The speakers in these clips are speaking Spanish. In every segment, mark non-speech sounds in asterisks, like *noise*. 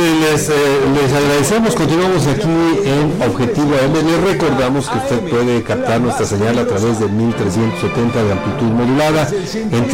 les, eh, les agradecemos, continuamos aquí en Objetivo M. Les recordamos que usted puede captar nuestra señal a través del 1370 de amplitud modulada en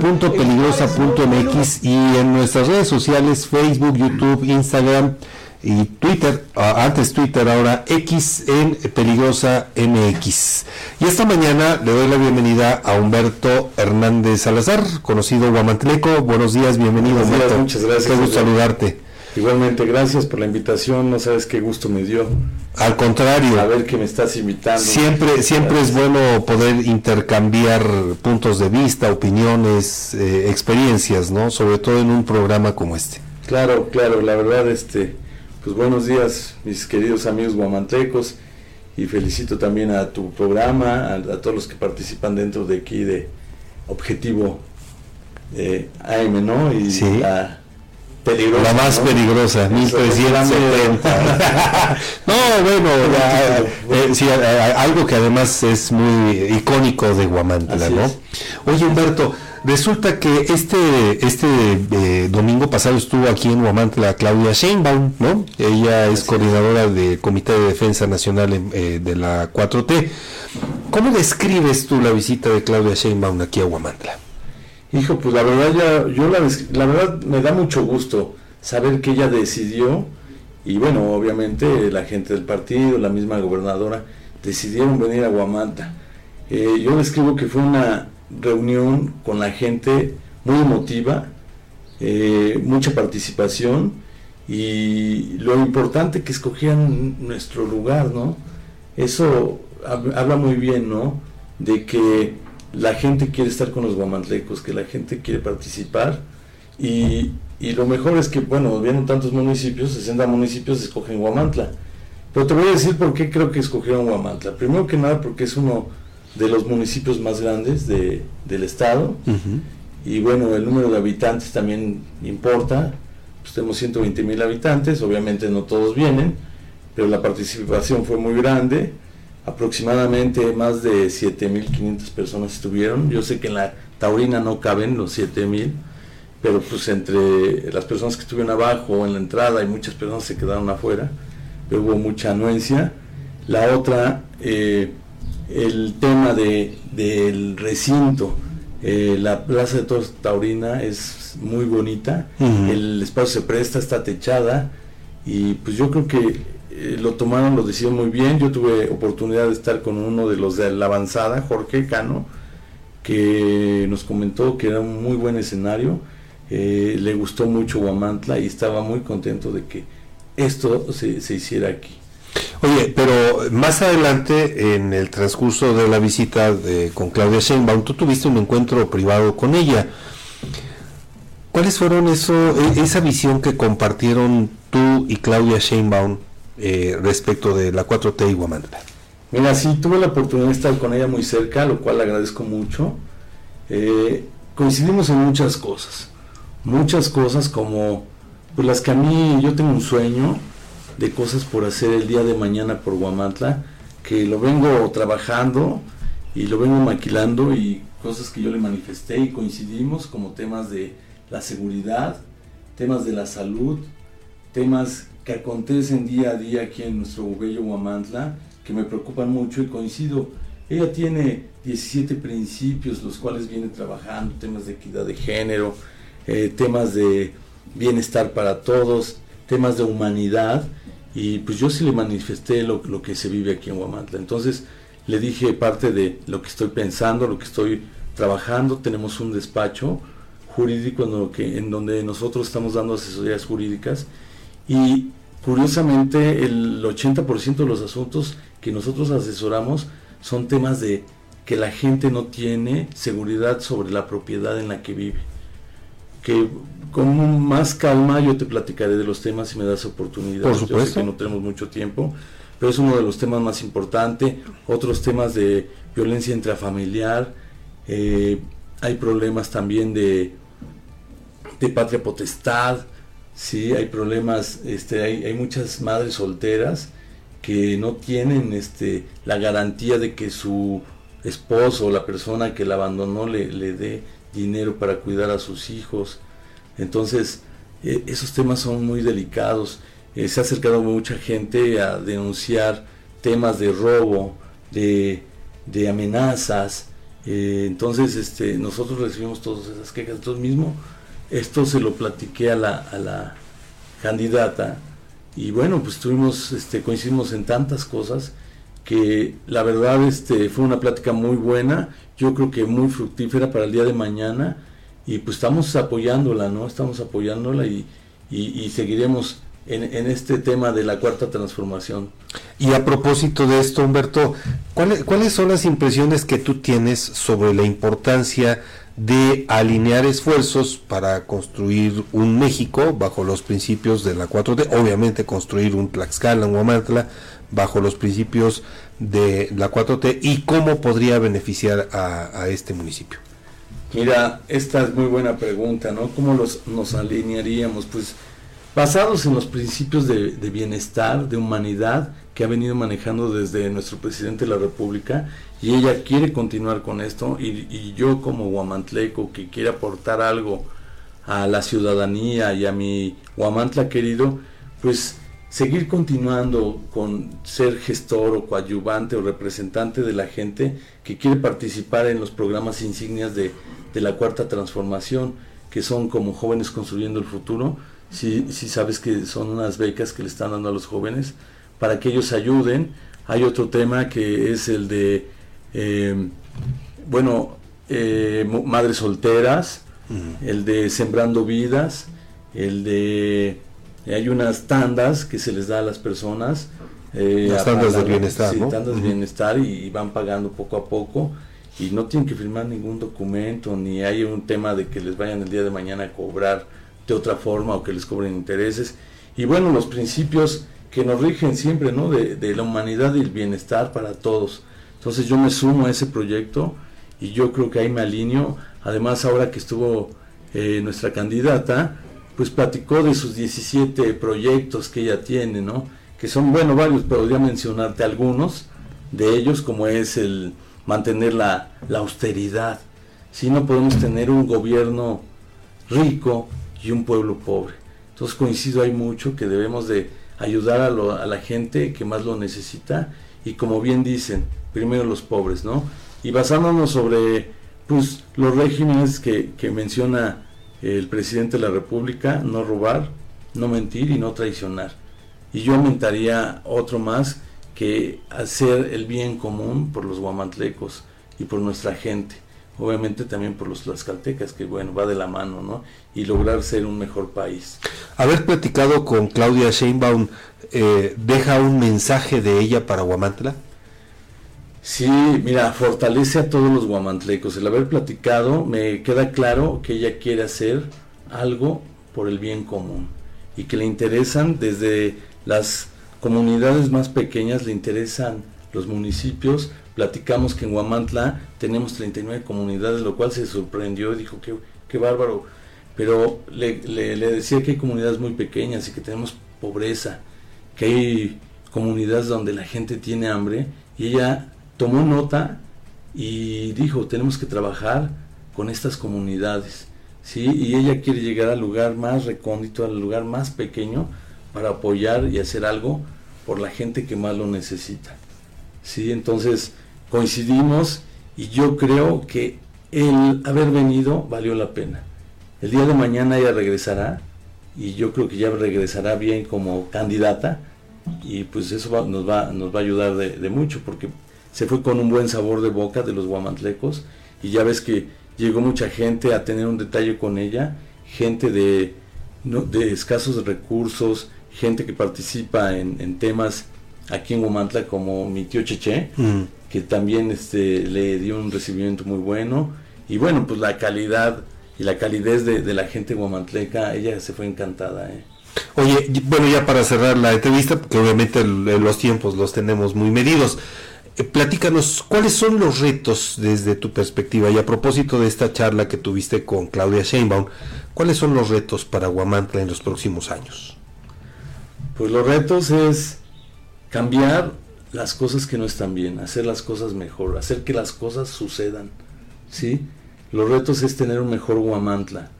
www.peligrosa.mx y en nuestras redes sociales Facebook, YouTube, Instagram y Twitter, ah, antes Twitter, ahora X en Peligrosa MX. Y esta mañana le doy la bienvenida a Humberto Hernández Salazar, conocido Guamantleco. Buenos días, bienvenido Humberto. muchas gracias. Qué gusto saludarte. Igualmente, gracias por la invitación, no sabes qué gusto me dio. Al contrario. A ver que me estás invitando. Siempre, siempre es bueno poder intercambiar puntos de vista, opiniones, eh, experiencias, ¿no? Sobre todo en un programa como este. Claro, claro, la verdad, este, pues buenos días, mis queridos amigos guamantecos, y felicito también a tu programa, a, todos los que participan dentro de aquí de Objetivo eh, AM, ¿no? Y sí. La más peligrosa, 1370. *laughs* no, bueno, *laughs* eh, sí, algo que además es muy icónico de Guamantla, ¿no? Oye, Humberto, resulta que este, este eh, domingo pasado estuvo aquí en Guamantla Claudia Sheinbaum, ¿no? Ella es coordinadora del Comité de Defensa Nacional eh, de la 4T. ¿Cómo describes tú la visita de Claudia Sheinbaum aquí a Guamantla? Hijo, pues la verdad ya, yo la, verdad me da mucho gusto saber que ella decidió, y bueno, obviamente la gente del partido, la misma gobernadora, decidieron venir a Guamanta. Eh, yo describo que fue una reunión con la gente muy emotiva, eh, mucha participación y lo importante que escogían nuestro lugar, ¿no? Eso habla muy bien, ¿no? De que la gente quiere estar con los guamantlecos, que la gente quiere participar y, lo mejor es que, bueno, vienen tantos municipios, 60 municipios escogen Guamantla. Pero te voy a decir por qué creo que escogieron Guamantla. Primero que nada porque es uno de los municipios más grandes de, del estado y bueno, el número de habitantes también importa. Pues tenemos 120 mil habitantes, obviamente no todos vienen, pero la participación fue muy grande aproximadamente más de 7.500 personas estuvieron. Yo sé que en la Taurina no caben los 7.000, pero pues entre las personas que estuvieron abajo en la entrada y muchas personas se quedaron afuera, pero hubo mucha anuencia. La otra, eh, el tema de, del recinto. Eh, la Plaza de Toros Taurina es muy bonita, el espacio se presta, está techada y pues yo creo que eh, lo tomaron, lo decidieron muy bien. Yo tuve oportunidad de estar con uno de los de la avanzada, Jorge Cano, que nos comentó que era un muy buen escenario. Eh, le gustó mucho Guamantla y estaba muy contento de que esto se, hiciera aquí. Oye, pero más adelante, en el transcurso de la visita con Claudia Sheinbaum, tú tuviste un encuentro privado con ella. ¿Cuáles fueron eso, e, esa visión que compartieron tú y Claudia Sheinbaum eh, respecto de la 4T y Guamantla? Mira, sí, tuve la oportunidad de estar con ella muy cerca, lo cual agradezco mucho. Eh, coincidimos en muchas cosas, muchas cosas como pues las que a mí, yo tengo un sueño de cosas por hacer el día de mañana por Guamantla, que lo vengo trabajando y lo vengo maquilando y cosas que yo le manifesté y coincidimos como temas de la seguridad, temas de la salud, temas que acontecen día a día aquí en nuestro bello Huamantla, que me preocupan mucho y coincido. Ella tiene 17 principios, los cuales viene trabajando, temas de equidad de género, eh, temas de bienestar para todos, temas de humanidad, y pues yo sí le manifesté lo, que se vive aquí en Huamantla. Entonces le dije parte de lo que estoy pensando, lo que estoy trabajando, tenemos un despacho jurídico en donde nosotros estamos dando asesorías jurídicas y curiosamente el 80% de los asuntos que nosotros asesoramos son temas de que la gente no tiene seguridad sobre la propiedad en la que vive. Que con más calma yo te platicaré de los temas si me das oportunidad. Por supuesto. Yo sé que no tenemos mucho tiempo, pero es uno de los temas más importantes. Otros temas de violencia intrafamiliar. Eh, hay problemas también de, de patria potestad Sí, hay problemas, este, hay, hay muchas madres solteras que no tienen este, la garantía de que su esposo o la persona que la abandonó le, le dé dinero para cuidar a sus hijos. Entonces, eh, esos temas son muy delicados. Eh, se ha acercado mucha gente a denunciar temas de robo, de, amenazas. entonces, este, nosotros recibimos todas esas quejas. Entonces mismo, esto se lo platiqué a la, a la candidata y bueno, pues tuvimos, este, coincidimos en tantas cosas que la verdad este, fue una plática muy buena, yo creo que muy fructífera para el día de mañana y pues estamos apoyándola, ¿no? Estamos apoyándola y, y, seguiremos en, en, este tema de la cuarta transformación. Y a propósito de esto, Humberto, ¿cuáles, ¿cuáles son las impresiones que tú tienes sobre la importancia de alinear esfuerzos para construir un México bajo los principios de la 4T, obviamente construir un Tlaxcala, un Huamantla, bajo los principios de la 4T y cómo podría beneficiar a, este municipio? Mira, esta es muy buena pregunta, ¿no? ¿Cómo los, nos alinearíamos? Pues basados en los principios de, bienestar, de humanidad que ha venido manejando desde nuestro presidente de la República y ella quiere continuar con esto y, yo como guamantleco que quiere aportar algo a la ciudadanía y a mi guamantla querido, pues seguir continuando con ser gestor o coadyuvante o representante de la gente que quiere participar en los programas insignias de, la cuarta transformación, que son como jóvenes construyendo el futuro, si, si sabes que son unas becas que le están dando a los jóvenes para que ellos ayuden. Hay otro tema que es el de, eh, bueno, eh, madres solteras, el de sembrando vidas, el de hay unas tandas que se les da a las personas. Eh, las tandas de bienestar, sí, tandas de bienestar y, van pagando poco a poco y no tienen que firmar ningún documento ni hay un tema de que les vayan el día de mañana a cobrar de otra forma o que les cobren intereses. Y bueno, los principios que nos rigen siempre, ¿no? De, la humanidad y el bienestar para todos. Entonces yo me sumo a ese proyecto y yo creo que ahí me alineo. Además, ahora que estuvo eh, nuestra candidata, pues platicó de sus 17 proyectos que ella tiene, ¿no? Que son, bueno, varios, pero podría mencionarte algunos de ellos, como es el mantener la, austeridad. Si no podemos tener un gobierno rico y un pueblo pobre. Entonces coincido hay mucho que debemos de ayudar a, a, la gente que más lo necesita y como bien dicen, primero los pobres, ¿no? Y basándonos sobre pues, los regímenes que, que menciona el presidente de la República, no robar, no mentir y no traicionar. Y yo aumentaría otro más que hacer el bien común por los guamantlecos y por nuestra gente. Obviamente también por los tlaxcaltecas, que bueno, va de la mano, ¿no? Y lograr ser un mejor país. Haber platicado con Claudia Sheinbaum, eh, ¿deja un mensaje de ella para Guamantla? Sí, mira, fortalece a todos los guamantlecos. El haber platicado, me queda claro que ella quiere hacer algo por el bien común y que le interesan desde las comunidades más pequeñas, le interesan los municipios. Platicamos que en Guamantla tenemos 39 comunidades, lo cual se sorprendió y dijo que qué bárbaro. Pero le, le decía que hay comunidades muy pequeñas y que tenemos pobreza, que hay comunidades donde la gente tiene hambre y ella tomó nota y dijo, tenemos que trabajar con estas comunidades, ¿sí? Y ella quiere llegar al lugar más recóndito, al lugar más pequeño, para apoyar y hacer algo por la gente que más lo necesita, ¿sí? Entonces, coincidimos y yo creo que el haber venido valió la pena. El día de mañana ella regresará y yo creo que ya regresará bien como candidata y pues eso nos, va, nos va a ayudar de, mucho porque se fue con un buen sabor de boca de los guamantlecos y ya ves que llegó mucha gente a tener un detalle con ella, gente de, de escasos recursos, gente que participa en, temas aquí en Guamantla como mi tío Cheche, mm. Que también este, le dio un recibimiento muy bueno y bueno, pues la calidad y la calidez de, la gente guamantleca, ella se fue encantada. ¿eh? Oye, bueno, ya para cerrar la entrevista, porque obviamente los tiempos los tenemos muy medidos. Eh, platícanos, ¿cuáles son los retos desde tu perspectiva? Y a propósito de esta charla que tuviste con Claudia Sheinbaum, ¿cuáles son los retos para Guamantla en los próximos años? Pues los retos es cambiar las cosas que no están bien, hacer las cosas mejor, hacer que las cosas sucedan, ¿sí? Los retos es tener un mejor Guamantla,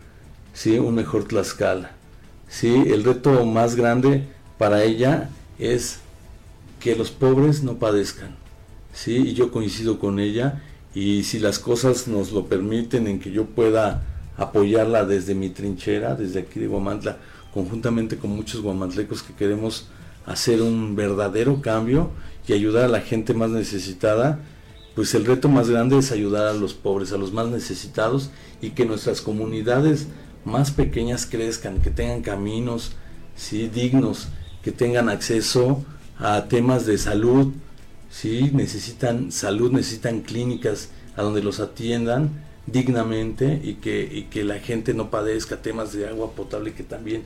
¿sí? Un mejor Tlaxcala, ¿sí? El reto más grande para ella es que los pobres no padezcan, ¿sí? Y yo coincido con ella y si las cosas nos lo permiten en que yo pueda apoyarla desde mi trinchera, desde aquí de Guamantla, conjuntamente con muchos guamantlecos que queremos hacer un verdadero cambio y ayudar a la gente más necesitada, pues el reto más grande es ayudar a los pobres, a los más necesitados y que nuestras comunidades más pequeñas crezcan, que tengan caminos ¿sí? dignos, que tengan acceso a temas de salud, ¿sí? necesitan salud, necesitan clínicas a donde los atiendan dignamente y que, y que la gente no padezca temas de agua potable que también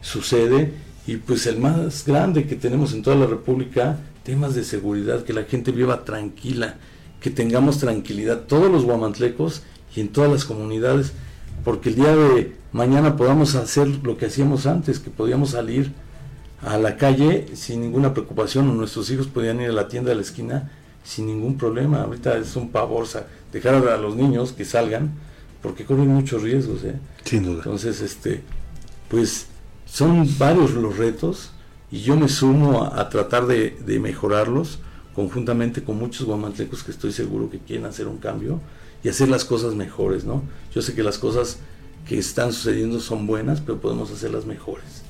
sucede y pues el más grande que tenemos en toda la República, temas de seguridad, que la gente viva tranquila, que tengamos tranquilidad, todos los guamantlecos y en todas las comunidades, porque el día de mañana podamos hacer lo que hacíamos antes, que podíamos salir a la calle sin ninguna preocupación, o nuestros hijos podían ir a la tienda de la esquina sin ningún problema. Ahorita es un pavor dejar a los niños que salgan, porque corren muchos riesgos. ¿eh? Sin duda. Entonces, este, pues son varios los retos y yo me sumo a, tratar de, mejorarlos conjuntamente con muchos guamantlecos que estoy seguro que quieren hacer un cambio y hacer las cosas mejores, ¿no? Yo sé que las cosas que están sucediendo son buenas, pero podemos hacerlas mejores.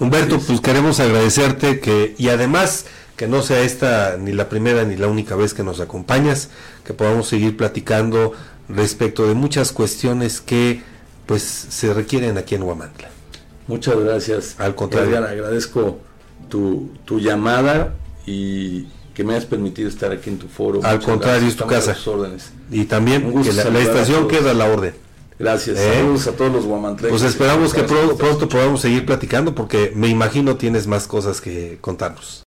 Humberto, pues queremos agradecerte que, y además que no sea esta ni la primera ni la única vez que nos acompañas, que podamos seguir platicando respecto de muchas cuestiones que pues se requieren aquí en Huamantla. Muchas gracias. Al contrario. agradezco tu, tu, llamada y que me hayas permitido estar aquí en tu foro. Al contrario, es tu casa. Y también que la, estación queda a la orden. Gracias, ¿Eh? saludos a todos los guamantlecos. Pues esperamos que pronto podamos seguir platicando porque me imagino tienes más cosas que contarnos.